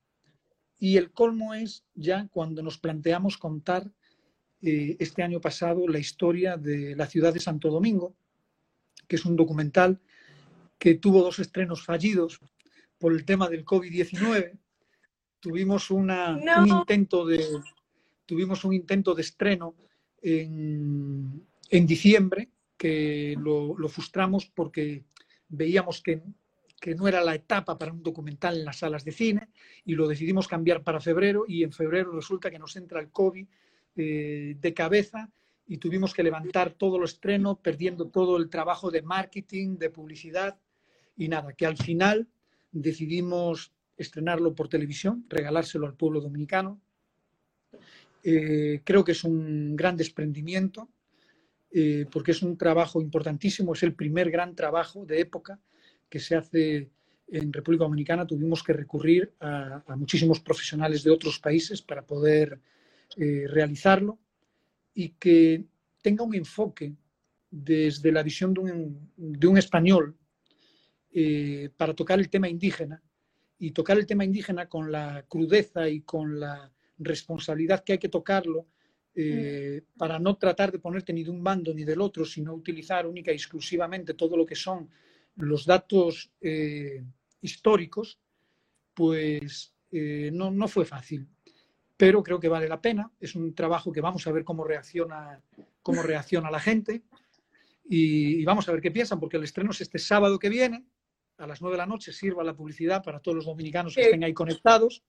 Y el colmo es ya cuando nos planteamos contar eh, este año pasado la historia de la ciudad de Santo Domingo, que es un documental que tuvo dos estrenos fallidos por el tema del COVID-19. Tuvimos una, un intento de tuvimos un intento de estreno en, en diciembre que lo, lo, frustramos porque veíamos que, que, no era la etapa para un documental en las salas de cine y lo decidimos cambiar para febrero y en febrero resulta que nos entra el COVID eh, de cabeza y tuvimos que levantar todo el estreno perdiendo todo el trabajo de marketing, de publicidad y nada, que al final decidimos estrenarlo por televisión, regalárselo al pueblo dominicano. Eh, creo que es un gran desprendimiento, eh, porque es un trabajo importantísimo, es el primer gran trabajo de época que se hace en República Dominicana. Tuvimos que recurrir a, muchísimos profesionales de otros países para poder eh, realizarlo y que tenga un enfoque desde la visión de un español eh, para tocar el tema indígena y tocar el tema indígena con la crudeza y con la responsabilidad que hay que tocarlo eh, mm. para no tratar de ponerte ni de un bando ni del otro, sino utilizar única y exclusivamente todo lo que son los datos eh, históricos, pues no, no fue fácil. Pero creo que vale la pena. Es un trabajo que vamos a ver cómo reacciona, cómo reacciona la gente y, vamos a ver qué piensan, porque el estreno es este sábado que viene, a las nueve de la noche, sirva la publicidad para todos los dominicanos que estén ahí conectados.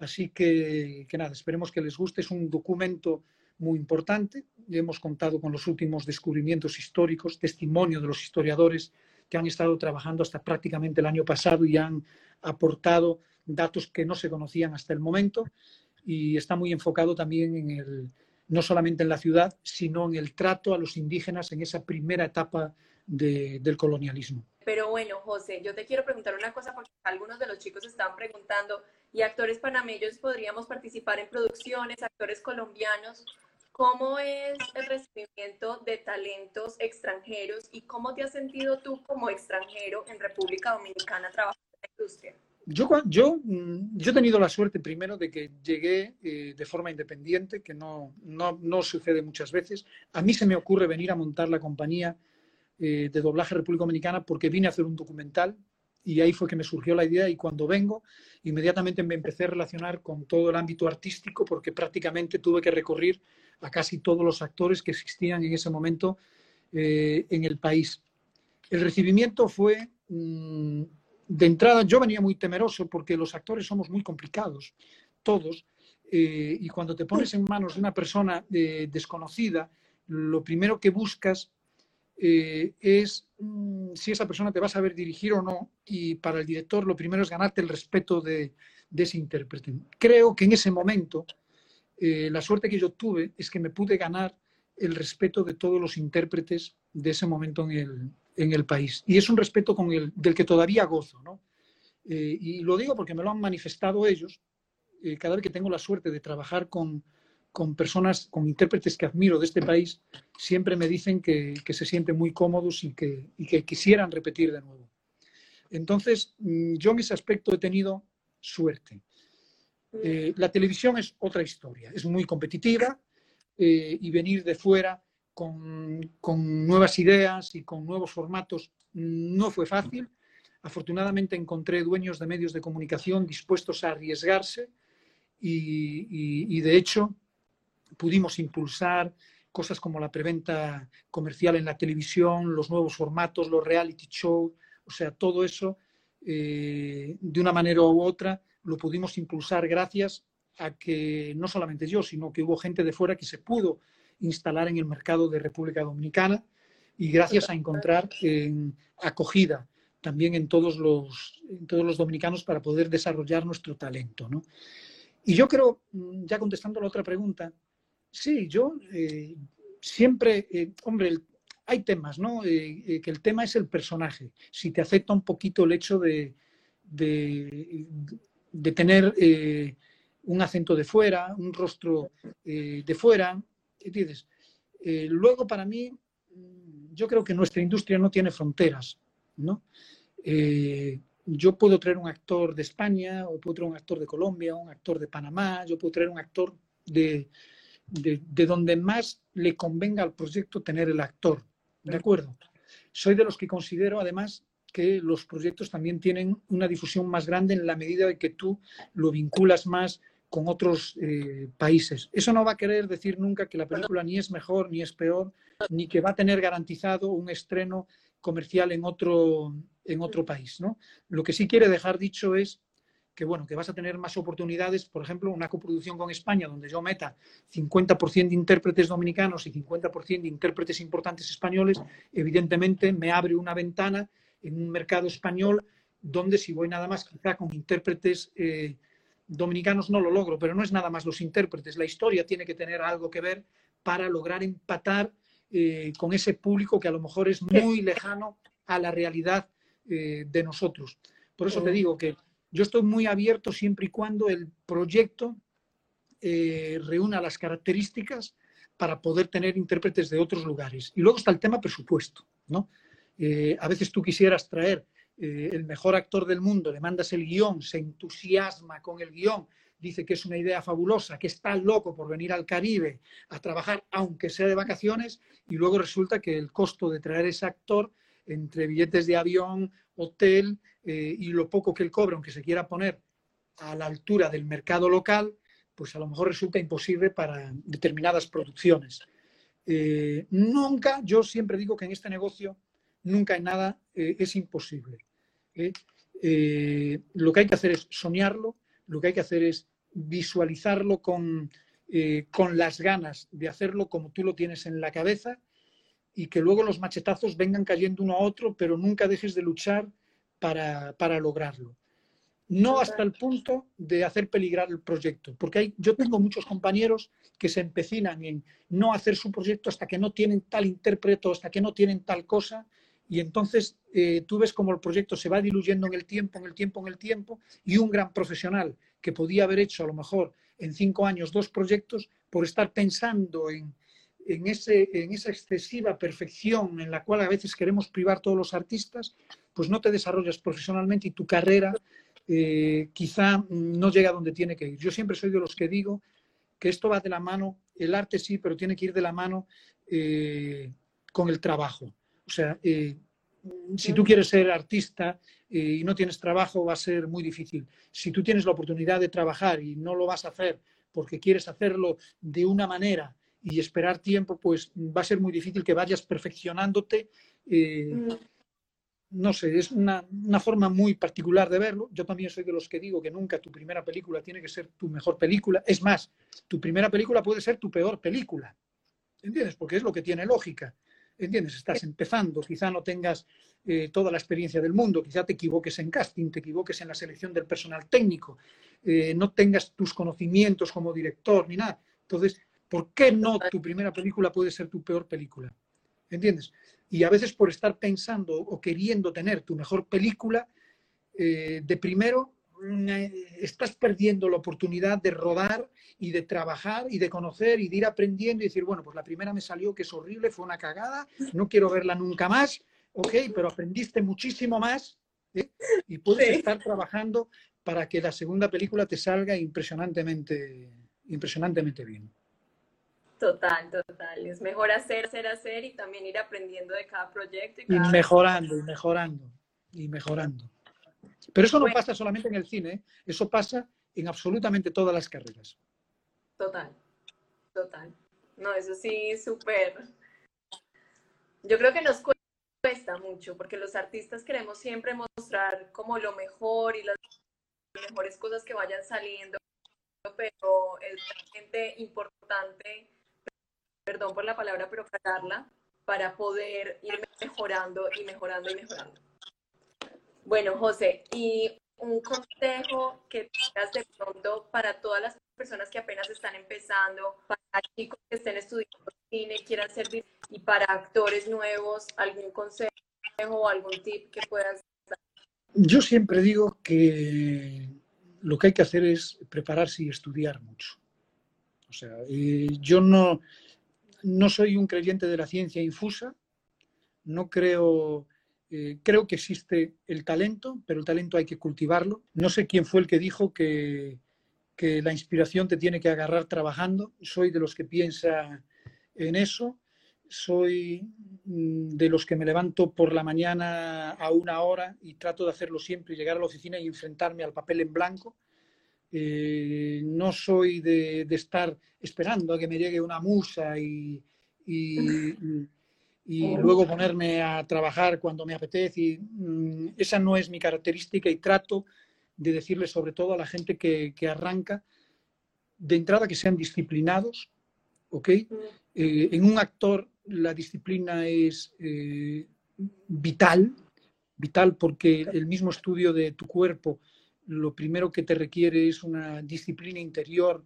Así que, que nada, esperemos que les guste. Es un documento muy importante. Hemos contado con los últimos descubrimientos históricos, testimonio de los historiadores que han estado trabajando hasta prácticamente el año pasado y han aportado datos que no se conocían hasta el momento. Y está muy enfocado también en el, no solamente en la ciudad, sino en el trato a los indígenas en esa primera etapa del colonialismo. Pero bueno, José, yo te quiero preguntar una cosa porque algunos de los chicos están preguntando, ¿y actores panameños podríamos participar en producciones, actores colombianos? ¿Cómo es el recibimiento de talentos extranjeros y cómo te has sentido tú como extranjero en República Dominicana trabajando en la industria? Yo, yo, mm, yo he tenido la suerte primero de que llegué eh, de forma independiente, que no, no, no, sucede muchas veces. A mí se me ocurre venir a montar la compañía eh, de doblaje República Dominicana porque vine a hacer un documental y ahí fue que me surgió la idea y cuando vengo inmediatamente me empecé a relacionar con todo el ámbito artístico porque prácticamente tuve que recurrir a casi todos los actores que existían en ese momento eh, en el país. El recibimiento fue, mm, de entrada, yo venía muy temeroso porque los actores somos muy complicados, todos, eh, y cuando te pones en manos de una persona eh, desconocida, lo primero que buscas es mm, si esa persona te va a saber dirigir o no, y para el director lo primero es ganarte el respeto de, de ese intérprete. Creo que en ese momento eh, la suerte que yo tuve es que me pude ganar el respeto de todos los intérpretes de ese momento en el, país. Y es un respeto con el, del que todavía gozo. ¿no? Eh, y lo digo porque me lo han manifestado ellos. Eh, cada vez que tengo la suerte de trabajar con, con, personas, con intérpretes que admiro de este país, siempre me dicen que, que se sienten muy cómodos y que, y que quisieran repetir de nuevo. Entonces, mm, yo en ese aspecto he tenido suerte. Eh, la televisión es otra historia, es muy competitiva eh, y venir de fuera con, nuevas ideas y con nuevos formatos no fue fácil. Afortunadamente encontré dueños de medios de comunicación dispuestos a arriesgarse y, de hecho pudimos impulsar cosas como la preventa comercial en la televisión, los nuevos formatos, los reality shows, o sea, todo eso eh, de una manera u otra lo pudimos impulsar gracias a que no solamente yo, sino que hubo gente de fuera que se pudo instalar en el mercado de República Dominicana y gracias a encontrar acogida también en todos, los, todos los dominicanos para poder desarrollar nuestro talento. Y yo creo, mm, ya contestando a la otra pregunta, sí, yo eh, siempre, eh, hombre, hay temas, ¿no? Eh, que el tema es el personaje. Si te acepta un poquito el hecho de, de tener un acento de fuera, un rostro de fuera. Eh, luego, para mí, mm, yo creo que nuestra industria no tiene fronteras. ¿no? yo puedo traer un actor de España, o puedo traer un actor de Colombia, un actor de Panamá, yo puedo traer un actor de, de, de donde más le convenga al proyecto tener el actor. ¿De acuerdo? Soy de los que considero, además, que los proyectos también tienen una difusión más grande en la medida de que tú lo vinculas más con otros eh, países. Eso no va a querer decir nunca que la película ni es mejor ni es peor, ni que va a tener garantizado un estreno comercial en otro, en otro país. ¿no? Lo que sí quiere dejar dicho es que, bueno, que vas a tener más oportunidades, por ejemplo, una coproducción con España, donde yo meta 50% de intérpretes dominicanos y 50% de intérpretes importantes españoles, evidentemente me abre una ventana en un mercado español donde si voy nada más quizá con intérpretes eh, dominicanos no lo logro, pero no es nada más los intérpretes. La historia tiene que tener algo que ver para lograr empatar eh, con ese público que a lo mejor es muy lejano a la realidad eh, de nosotros. Por eso te digo que yo estoy muy abierto siempre y cuando el proyecto reúna las características para poder tener intérpretes de otros lugares. Y luego está el tema presupuesto, ¿no? Eh, a veces tú quisieras traer eh, el mejor actor del mundo, le mandas el guion, se entusiasma con el guion, dice que es una idea fabulosa, que está loco por venir al Caribe a trabajar, aunque sea de vacaciones, y luego resulta que el costo de traer ese actor entre billetes de avión, hotel eh, y lo poco que él cobra, aunque se quiera poner a la altura del mercado local, pues a lo mejor resulta imposible para determinadas producciones. Eh, nunca, yo siempre digo que en este negocio nunca hay nada es imposible. Lo que hay que hacer es soñarlo, lo que hay que hacer es visualizarlo con, con las ganas de hacerlo como tú lo tienes en la cabeza y que luego los machetazos vengan cayendo uno a otro, pero nunca dejes de luchar para, lograrlo. No hasta el punto de hacer peligrar el proyecto, porque yo tengo muchos compañeros que se empecinan en no hacer su proyecto hasta que no tienen tal intérprete, hasta que no tienen tal cosa, y entonces eh, tú ves como el proyecto se va diluyendo en el tiempo, en el tiempo, en el tiempo, y un gran profesional que podía haber hecho a lo mejor en cinco años dos proyectos por estar pensando en, en, ese, en esa excesiva perfección en la cual a veces queremos privar todos los artistas, pues no te desarrollas profesionalmente y tu carrera eh, quizá no llega a donde tiene que ir. Yo siempre soy de los que digo que esto va de la mano, el arte sí, pero tiene que ir de la mano eh, con el trabajo. O sea, eh, si tú quieres ser artista y no tienes trabajo, va a ser muy difícil. Si tú tienes la oportunidad de trabajar y no lo vas a hacer porque quieres hacerlo de una manera y esperar tiempo, pues va a ser muy difícil que vayas perfeccionándote. Eh, mm. no sé, es una, forma muy particular de verlo. Yo también soy de los que digo que nunca tu primera película tiene que ser tu mejor película. Es más, tu primera película puede ser tu peor película. ¿Entiendes? Porque es lo que tiene lógica. ¿Entiendes? Estás empezando, quizá no tengas eh, toda la experiencia del mundo, quizá te equivoques en casting, te equivoques en la selección del personal técnico, eh, no tengas tus conocimientos como director ni nada. Entonces, ¿Por qué no tu primera película puede ser tu peor película? ¿Entiendes? Y a veces por estar pensando o queriendo tener tu mejor película, eh, de primero estás perdiendo la oportunidad de rodar y de trabajar y de conocer y de ir aprendiendo y decir, bueno, pues la primera me salió que es horrible, fue una cagada, no quiero verla nunca más, ok, pero aprendiste muchísimo más ¿eh? y puedes estar trabajando para que la segunda película te salga impresionantemente, impresionantemente bien. Total, total. Es mejor hacer, hacer, hacer y también ir aprendiendo de cada proyecto. Y, mejorando, y mejorando, y mejorando. Pero eso no pasa solamente en el cine, ¿eh? eso pasa en absolutamente todas las carreras. Total, total. No, eso sí, súper. Yo creo que nos cuesta mucho porque los artistas queremos siempre mostrar como lo mejor y las mejores cosas que vayan saliendo, pero es realmente importante perdón por la palabra, pero para poder ir mejorando y mejorando y mejorando. Bueno, José, y un consejo que tengas de pronto para todas las personas que apenas están empezando, para chicos que estén estudiando cine, quieran servir, y para actores nuevos, algún consejo o algún tip que puedas dar. Yo siempre digo que lo que hay que hacer es prepararse y estudiar mucho. O sea, eh, yo no, no soy un creyente de la ciencia infusa, no creo, eh, creo que existe el talento, pero el talento hay que cultivarlo. No sé quién fue el que dijo que, la inspiración te tiene que agarrar trabajando, soy de los que piensa en eso, soy mm, de los que me levanto por la mañana a una hora y trato de hacerlo siempre, llegar a la oficina y enfrentarme al papel en blanco. Eh, no soy de, estar esperando a que me llegue una musa y, luego ponerme a trabajar cuando me apetece. Mm, esa no es mi característica y trato de decirle sobre todo a la gente que, arranca, de entrada que sean disciplinados, ¿ok? Eh, en un actor la disciplina es eh, vital, vital porque el mismo estudio de tu cuerpo lo primero que te requiere es una disciplina interior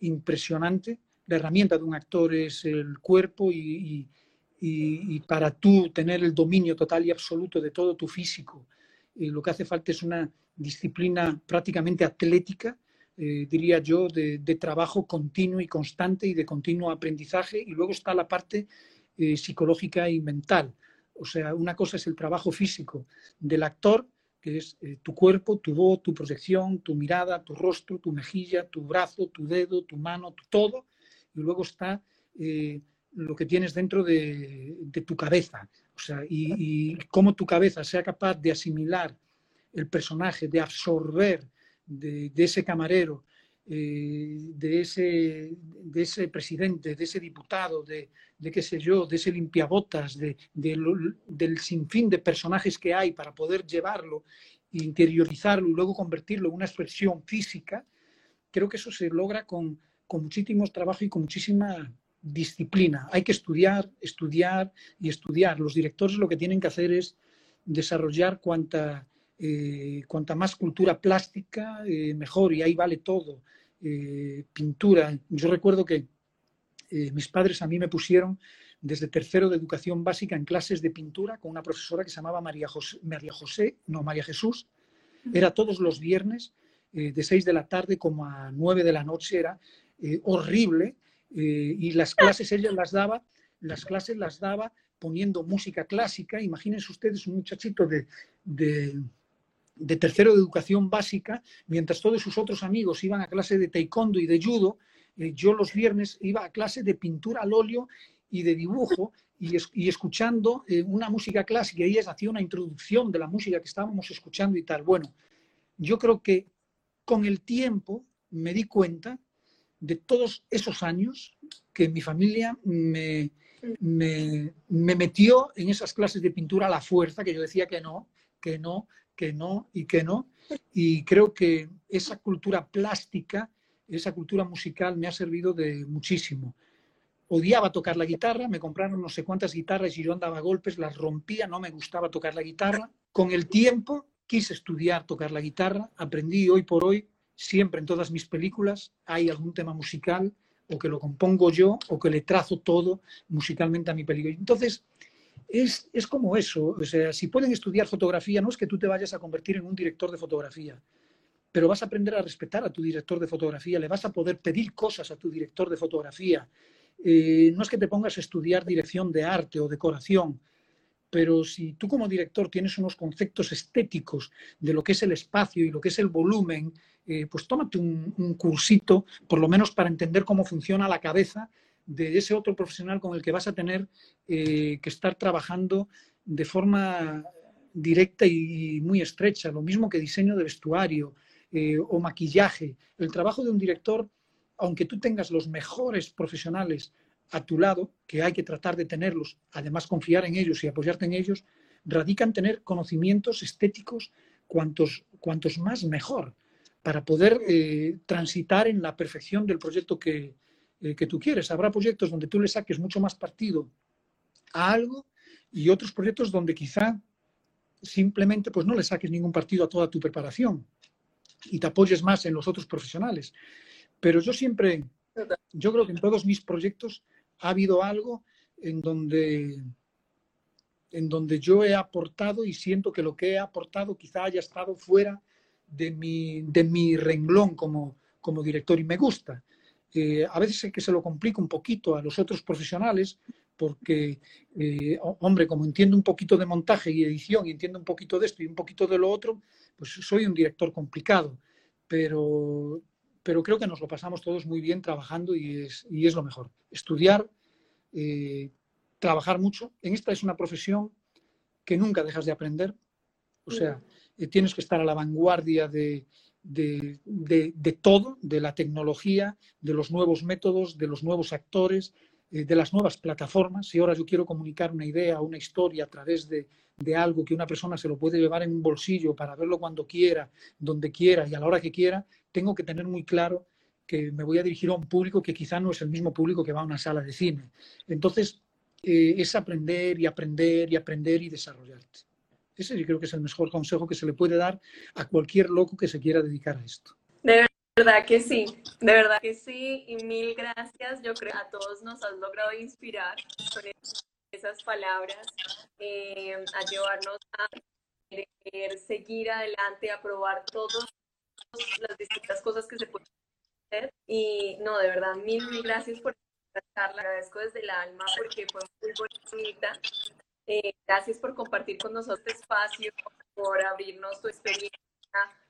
impresionante. La herramienta de un actor es el cuerpo y, para tú tener el dominio total y absoluto de todo tu físico, eh, lo que hace falta es una disciplina prácticamente atlética, eh, diría yo, de, trabajo continuo y constante y de continuo aprendizaje. Y luego está la parte eh, psicológica y mental. O sea, una cosa es el trabajo físico del actor que es tu cuerpo, tu voz, tu proyección, tu mirada, tu rostro, tu mejilla, tu brazo, tu dedo, tu mano, tu todo. Y luego está lo que tienes dentro de, tu cabeza, O sea, y, cómo tu cabeza sea capaz de asimilar el personaje, de absorber de, ese camarero, eh, de, ese, de ese presidente, de ese diputado, de, de qué sé yo, de ese limpiabotas, de, del sinfín de personajes que hay para poder llevarlo, interiorizarlo y luego convertirlo en una expresión física, creo que eso se logra con, con muchísimo trabajo y con muchísima disciplina. Hay que estudiar, estudiar y estudiar. Los directores lo que tienen que hacer es desarrollar cuanta, eh, cuanta más cultura plástica, eh, mejor, y ahí vale todo. Eh, pintura. Yo recuerdo que mis padres a mí me pusieron desde tercero de educación básica en clases de pintura con una profesora que se llamaba María José, María José no, María Jesús. Era todos los viernes de seis de la tarde como a nueve de la noche, era horrible eh, y las clases ella las daba, las clases las daba poniendo música clásica. Imagínense ustedes un muchachito de, de, tercero de educación básica, mientras todos sus otros amigos iban a clase de taekwondo y de judo, eh, yo los viernes iba a clase de pintura al óleo y de dibujo y, y escuchando eh, una música clásica. Ella hacía una introducción de la música que estábamos escuchando y tal. Bueno, yo creo que con el tiempo me di cuenta de todos esos años que mi familia me, me, metió en esas clases de pintura a la fuerza, que yo decía que no, que no, que no y que no. Y creo que esa cultura plástica, esa cultura musical me ha servido de muchísimo. Odiaba tocar la guitarra, me compraron no sé cuántas guitarras y yo andaba a golpes, las rompía, no me gustaba tocar la guitarra. Con el tiempo quise estudiar tocar la guitarra, aprendí hoy por hoy siempre en todas mis películas hay algún tema musical o que lo compongo yo o que le trazo todo musicalmente a mi película. Entonces, es, es, como eso. O sea, si pueden estudiar fotografía, no es que tú te vayas a convertir en un director de fotografía, pero vas a aprender a respetar a tu director de fotografía, le vas a poder pedir cosas a tu director de fotografía. Eh, no es que te pongas a estudiar dirección de arte o decoración, pero si tú como director tienes unos conceptos estéticos de lo que es el espacio y lo que es el volumen, eh, pues tómate un, cursito, por lo menos para entender cómo funciona la cabeza de ese otro profesional con el que vas a tener eh, que estar trabajando de forma directa y muy estrecha, lo mismo que diseño de vestuario eh, o maquillaje. El trabajo de un director, aunque tú tengas los mejores profesionales a tu lado, que hay que tratar de tenerlos, además confiar en ellos y apoyarte en ellos, radica en tener conocimientos estéticos cuantos, cuantos más mejor, para poder eh, transitar en la perfección del proyecto que, eh, que tú quieres. Habrá proyectos donde tú le saques mucho más partido a algo y otros proyectos donde quizá simplemente pues no le saques ningún partido a toda tu preparación y te apoyes más en los otros profesionales. Pero yo siempre, yo creo que en todos mis proyectos ha habido algo en donde, en donde yo he aportado y siento que lo que he aportado quizá haya estado fuera de mi, de mi renglón como, como director y me gusta. Eh, a veces es que se lo complico un poquito a los otros profesionales porque, eh, hombre, como entiendo un poquito de montaje y edición y entiendo un poquito de esto y un poquito de lo otro, pues soy un director complicado, pero, pero creo que nos lo pasamos todos muy bien trabajando y es, y es lo mejor. Estudiar, eh, trabajar mucho. En esta es una profesión que nunca dejas de aprender. O sea, eh, tienes que estar a la vanguardia de, todo, de la tecnología, de los nuevos métodos, de los nuevos actores, eh, de las nuevas plataformas. Si ahora yo quiero comunicar una idea, una historia a través de, de algo que una persona se lo puede llevar en un bolsillo para verlo cuando quiera, donde quiera y a la hora que quiera, tengo que tener muy claro que me voy a dirigir a un público que quizá no es el mismo público que va a una sala de cine. Entonces, eh, es aprender y aprender y aprender y desarrollarte. Ese yo creo que es el mejor consejo que se le puede dar a cualquier loco que se quiera dedicar a esto. De verdad que sí, de verdad que sí, y mil gracias. Yo creo que a todos nos has logrado inspirar con esas palabras, eh, a llevarnos a querer seguir adelante, a probar todas las distintas cosas que se pueden hacer. Y no, de verdad, mil, mil gracias por esta charla. Agradezco desde el alma porque fue muy bonita. Eh, gracias por compartir con nosotros este espacio, por abrirnos tu experiencia,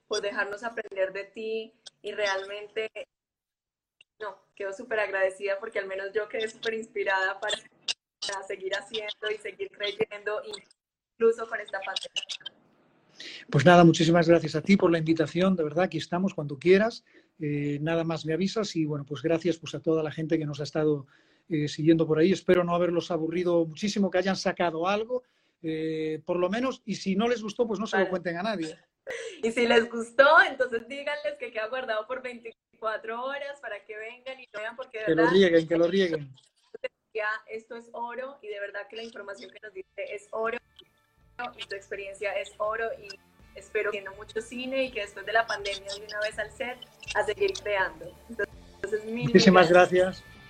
por dejarnos aprender de ti y realmente, no, quedo súper agradecida porque al menos yo quedé súper inspirada para seguir haciendo y seguir creyendo, incluso con esta pandemia. Pues nada, muchísimas gracias a ti por la invitación, de verdad, aquí estamos cuando quieras. Eh, nada más me avisas y bueno, pues gracias pues, a toda la gente que nos ha estado eh, siguiendo por ahí. Espero no haberlos aburrido muchísimo, que hayan sacado algo, eh, por lo menos, y si no les gustó, pues no se lo cuenten a nadie. Y si les gustó, entonces díganles que queda guardado por 24 horas para que vengan y lo vean porque de que lo rieguen, que lo rieguen. Esto es oro y de verdad que la información que nos dice es oro y tu experiencia es oro y espero que no mucho cine y que después de la pandemia de una vez al set a seguir creando. Entonces, Muchísimas gracias. Gracias,